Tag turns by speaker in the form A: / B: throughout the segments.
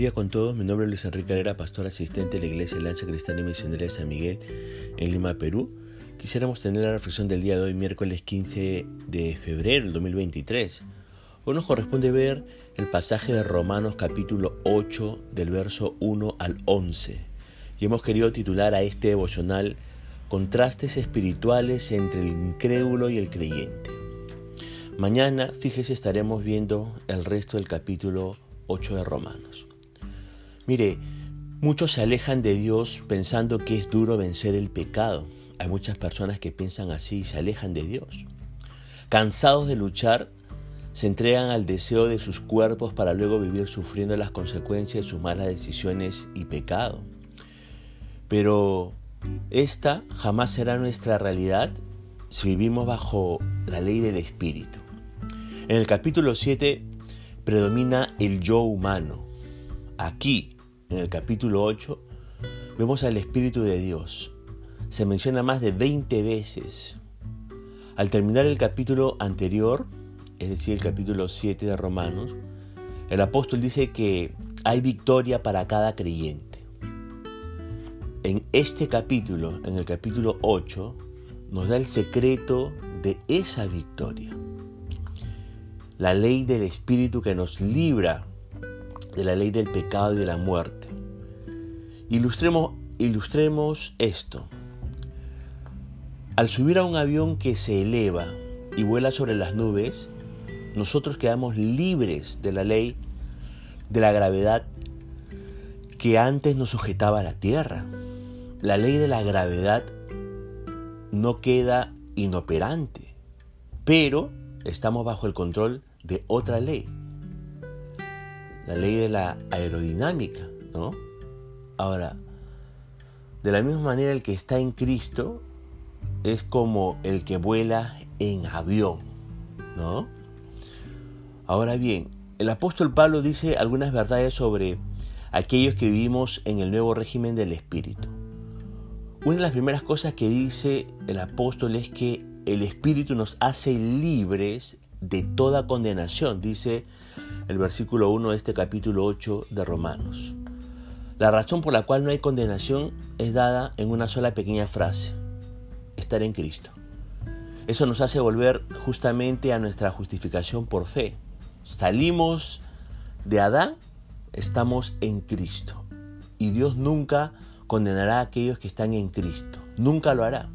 A: día con todos, mi nombre es Luis Enrique Carrera, pastor asistente de la Iglesia Lanza Cristiana y Misionera de San Miguel en Lima, Perú. Quisiéramos tener la reflexión del día de hoy, miércoles 15 de febrero del 2023. Hoy nos corresponde ver el pasaje de Romanos capítulo 8 del verso 1 al 11. Y hemos querido titular a este devocional Contrastes espirituales entre el incrédulo y el creyente. Mañana, fíjese, estaremos viendo el resto del capítulo 8 de Romanos. Mire, muchos se alejan de Dios pensando que es duro vencer el pecado. Hay muchas personas que piensan así y se alejan de Dios. Cansados de luchar, se entregan al deseo de sus cuerpos para luego vivir sufriendo las consecuencias de sus malas decisiones y pecado. Pero esta jamás será nuestra realidad si vivimos bajo la ley del Espíritu. En el capítulo 7 predomina el yo humano. Aquí, en el capítulo 8, vemos al Espíritu de Dios. Se menciona más de 20 veces. Al terminar el capítulo anterior, es decir, el capítulo 7 de Romanos, el apóstol dice que hay victoria para cada creyente. En este capítulo, en el capítulo 8, nos da el secreto de esa victoria la ley del Espíritu que nos libra de la ley del pecado y de la muerte. Ilustremos, ilustremos esto. Al subir a un avión que se eleva y vuela sobre las nubes, nosotros quedamos libres de la ley de la gravedad que antes nos sujetaba a la tierra. La ley de la gravedad no queda inoperante, pero estamos bajo el control de otra ley, la ley de la aerodinámica, ¿no? Ahora, de la misma manera el que está en Cristo es como el que vuela en avión, ¿no? Ahora bien, el apóstol Pablo dice algunas verdades sobre aquellos que vivimos en el nuevo régimen del Espíritu. Una de las primeras cosas que dice el apóstol es que el Espíritu nos hace libres de toda condenación, dice el versículo 1 de este capítulo 8 de Romanos. La razón por la cual no hay condenación es dada en una sola pequeña frase, estar en Cristo. Eso nos hace volver justamente a nuestra justificación por fe. Salimos de Adán, estamos en Cristo. Y Dios nunca condenará a aquellos que están en Cristo. Nunca lo hará.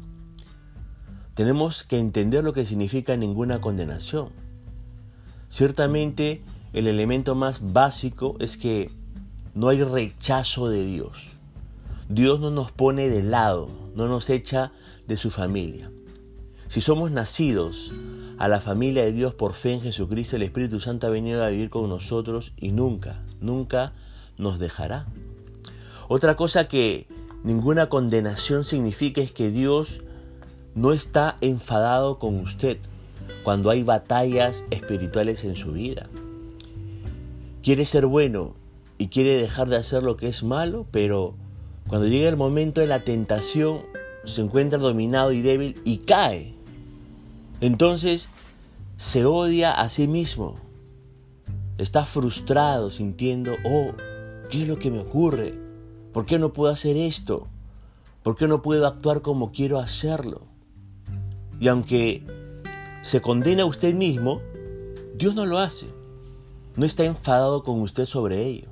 A: Tenemos que entender lo que significa ninguna condenación. Ciertamente el elemento más básico es que no hay rechazo de Dios. Dios no nos pone de lado, no nos echa de su familia. Si somos nacidos a la familia de Dios por fe en Jesucristo, el Espíritu Santo ha venido a vivir con nosotros y nunca, nunca nos dejará. Otra cosa que ninguna condenación significa es que Dios no está enfadado con usted cuando hay batallas espirituales en su vida. Quiere ser bueno y quiere dejar de hacer lo que es malo, pero cuando llega el momento de la tentación se encuentra dominado y débil y cae. Entonces se odia a sí mismo. Está frustrado sintiendo, oh, ¿qué es lo que me ocurre? ¿Por qué no puedo hacer esto? ¿Por qué no puedo actuar como quiero hacerlo? Y aunque se condena a usted mismo, Dios no lo hace. No está enfadado con usted sobre ello.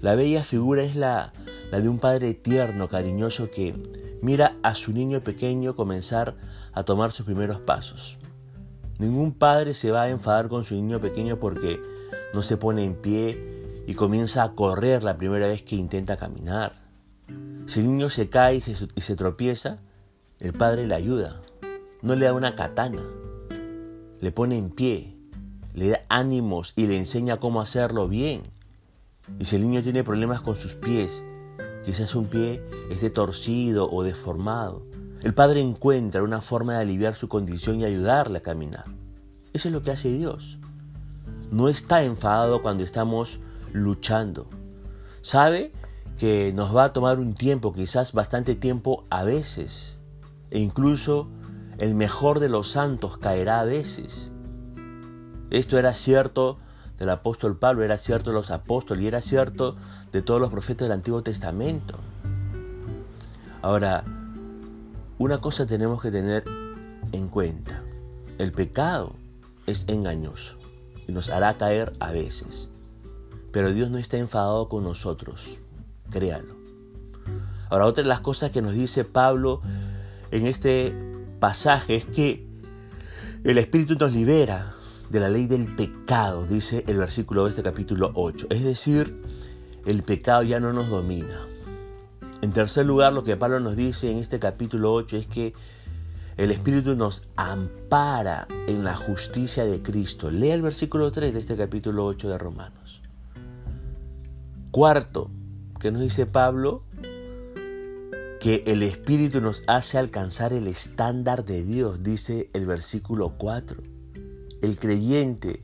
A: La bella figura es la, de un padre tierno, cariñoso, que mira a su niño pequeño comenzar a tomar sus primeros pasos. Ningún padre se va a enfadar con su niño pequeño porque no se pone en pie y comienza a correr la primera vez que intenta caminar. Si el niño se cae y se, y se tropieza, el padre le ayuda, no le da una katana, le pone en pie, le da ánimos y le enseña cómo hacerlo bien. Y si el niño tiene problemas con sus pies, quizás un pie esté torcido o deformado, el padre encuentra una forma de aliviar su condición y ayudarle a caminar. Eso es lo que hace Dios. No está enfadado cuando estamos luchando. Sabe que nos va a tomar un tiempo, quizás bastante tiempo a veces, e incluso el mejor de los santos caerá a veces. Esto era cierto del apóstol Pablo, era cierto de los apóstoles y era cierto de todos los profetas del Antiguo Testamento. Ahora, una cosa tenemos que tener en cuenta. El pecado es engañoso y nos hará caer a veces. Pero Dios no está enfadado con nosotros, créalo. Ahora, otra de las cosas que nos dice Pablo en este pasaje es que el Espíritu nos libera de la ley del pecado, dice el versículo de este capítulo 8. Es decir, el pecado ya no nos domina. En tercer lugar, lo que Pablo nos dice en este capítulo 8 es que el Espíritu nos ampara en la justicia de Cristo. Lea el versículo 3 de este capítulo 8 de Romanos. Cuarto, que nos dice Pablo, que el Espíritu nos hace alcanzar el estándar de Dios, dice el versículo 4. El creyente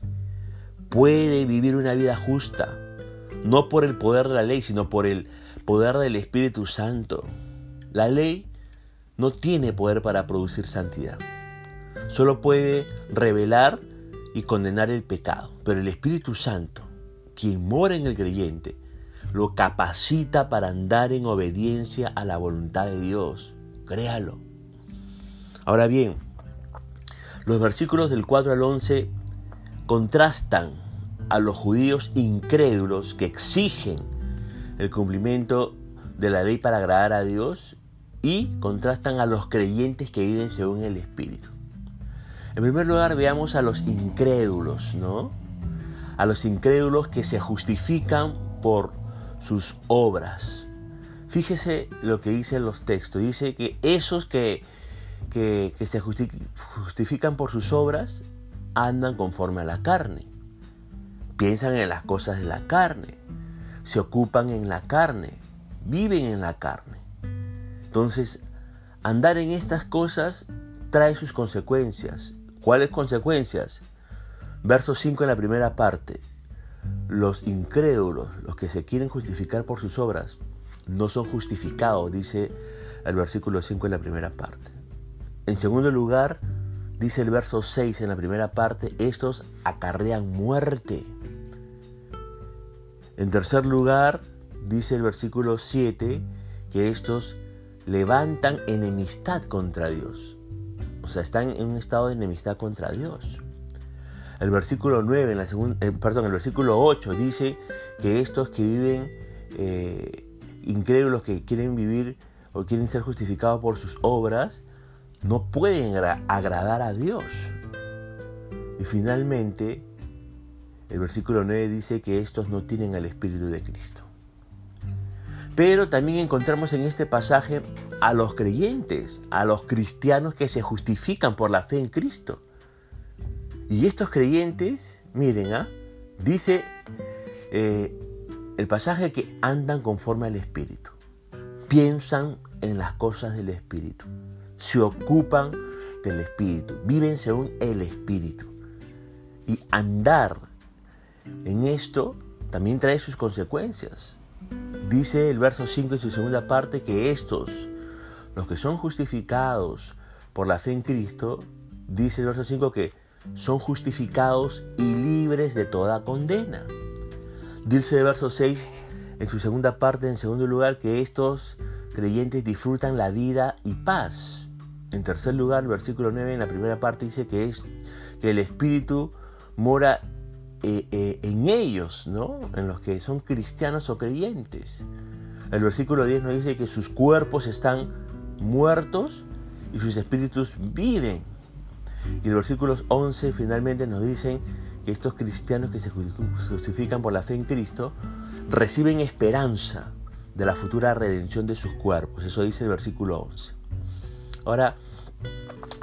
A: puede vivir una vida justa, no por el poder de la ley, sino por el poder del Espíritu Santo. La ley no tiene poder para producir santidad. Solo puede revelar y condenar el pecado. Pero el Espíritu Santo, quien mora en el creyente, lo capacita para andar en obediencia a la voluntad de Dios. Créalo. Ahora bien, los versículos del 4 al 11 contrastan a los judíos incrédulos que exigen el cumplimiento de la ley para agradar a Dios y contrastan a los creyentes que viven según el Espíritu. En primer lugar, veamos a los incrédulos, ¿no? A los incrédulos que se justifican por sus obras. Fíjese lo que dicen los textos. Dice que esos que, que, se justifican por sus obras andan conforme a la carne. Piensan en las cosas de la carne. Se ocupan en la carne. Viven en la carne. Entonces, andar en estas cosas trae sus consecuencias. ¿Cuáles consecuencias? Verso 5 en la primera parte. Los incrédulos, los que se quieren justificar por sus obras, no son justificados, dice el versículo 5 en la primera parte. En segundo lugar, dice el verso 6 en la primera parte, estos acarrean muerte. En tercer lugar, dice el versículo 7, que estos levantan enemistad contra Dios. O sea, están en un estado de enemistad contra Dios. El versículo 9, en la segunda, eh, perdón, el versículo 8 dice que estos que viven eh, incrédulos, que quieren vivir o quieren ser justificados por sus obras, no pueden agradar a Dios. Y finalmente, el versículo 9 dice que estos no tienen el Espíritu de Cristo. Pero también encontramos en este pasaje a los creyentes, a los cristianos que se justifican por la fe en Cristo. Y estos creyentes, miren, ¿ah? dice eh, el pasaje que andan conforme al Espíritu, piensan en las cosas del Espíritu, se ocupan del Espíritu, viven según el Espíritu. Y andar en esto también trae sus consecuencias. Dice el verso 5 en su segunda parte que estos, los que son justificados por la fe en Cristo, dice el verso 5 que son justificados y libres de toda condena. Dice el verso 6 en su segunda parte, en segundo lugar, que estos creyentes disfrutan la vida y paz. En tercer lugar, el versículo 9 en la primera parte dice que, el Espíritu mora eh, eh, en ellos, ¿no? En los que son cristianos o creyentes. El versículo 10 nos dice que sus cuerpos están muertos y sus espíritus viven. Y el versículo 11 finalmente nos dice que estos cristianos que se justifican por la fe en Cristo reciben esperanza de la futura redención de sus cuerpos. Eso dice el versículo 11. Ahora,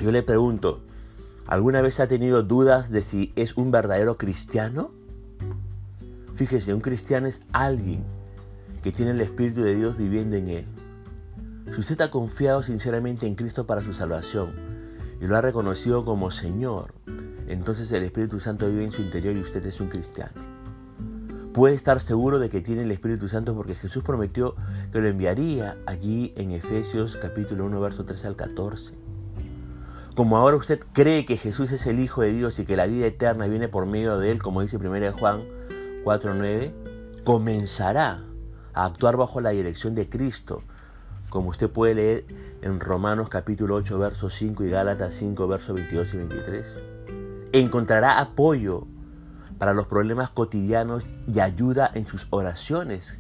A: yo le pregunto, ¿Alguna vez ha tenido dudas de si es un verdadero cristiano? Fíjese, un cristiano es alguien que tiene el Espíritu de Dios viviendo en él. Si usted ha confiado sinceramente en Cristo para su salvación y lo ha reconocido como Señor, entonces el Espíritu Santo vive en su interior y usted es un cristiano. Puede estar seguro de que tiene el Espíritu Santo porque Jesús prometió que lo enviaría allí en Efesios capítulo 1, verso 13 al 14. como ahora usted cree que Jesús es el Hijo de Dios y que la vida eterna viene por medio de Él, como dice 1 Juan 4.9, comenzará a actuar bajo la dirección de Cristo, como usted puede leer en Romanos capítulo 8, verso 5 y Gálatas 5, versos 22 y 23. Encontrará apoyo para los problemas cotidianos y ayuda en sus oraciones,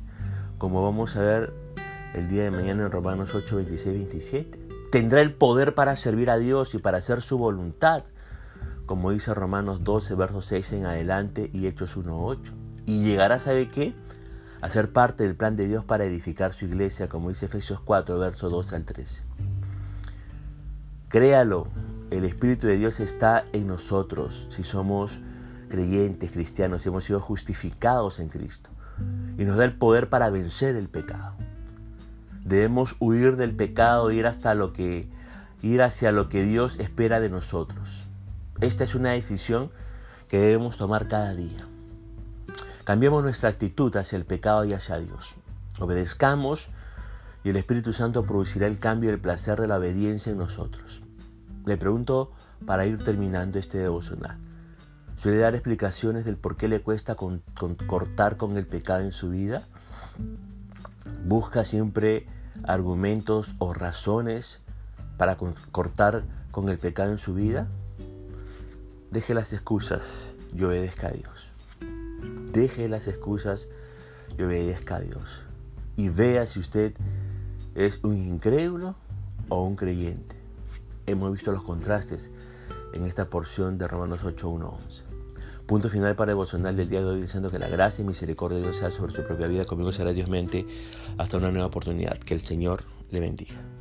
A: como vamos a ver el día de mañana en Romanos 8, 26 27. Tendrá el poder para servir a Dios y para hacer su voluntad, como dice Romanos 12, versos 6 en adelante y Hechos 1, 8. Y llegará, ¿sabe qué? A ser parte del plan de Dios para edificar su iglesia, como dice Efesios 4, versos 2 al 13. Créalo, el Espíritu de Dios está en nosotros si somos creyentes, cristianos, hemos sido justificados en Cristo. Y nos da el poder para vencer el pecado. Debemos huir del pecado, ir hasta lo que ir hacia lo que Dios espera de nosotros. Esta es una decisión que debemos tomar cada día. Cambiemos nuestra actitud hacia el pecado y hacia Dios. Obedezcamos y el Espíritu Santo producirá el cambio y el placer de la obediencia en nosotros. Le pregunto para ir terminando este devocional. ¿Suele dar explicaciones del por qué le cuesta cortar con el pecado en su vida? ¿Busca siempre argumentos o razones para cortar con el pecado en su vida? Deje las excusas y obedezca a Dios. Deje las excusas y obedezca a Dios. Y vea si usted es un incrédulo o un creyente. Hemos visto los contrastes en esta porción de Romanos 8, 11. Punto final para devocional del día de hoy diciendo que la gracia y misericordia de Dios sea sobre su propia vida. Conmigo será Dios mente hasta una nueva oportunidad. Que el Señor le bendiga.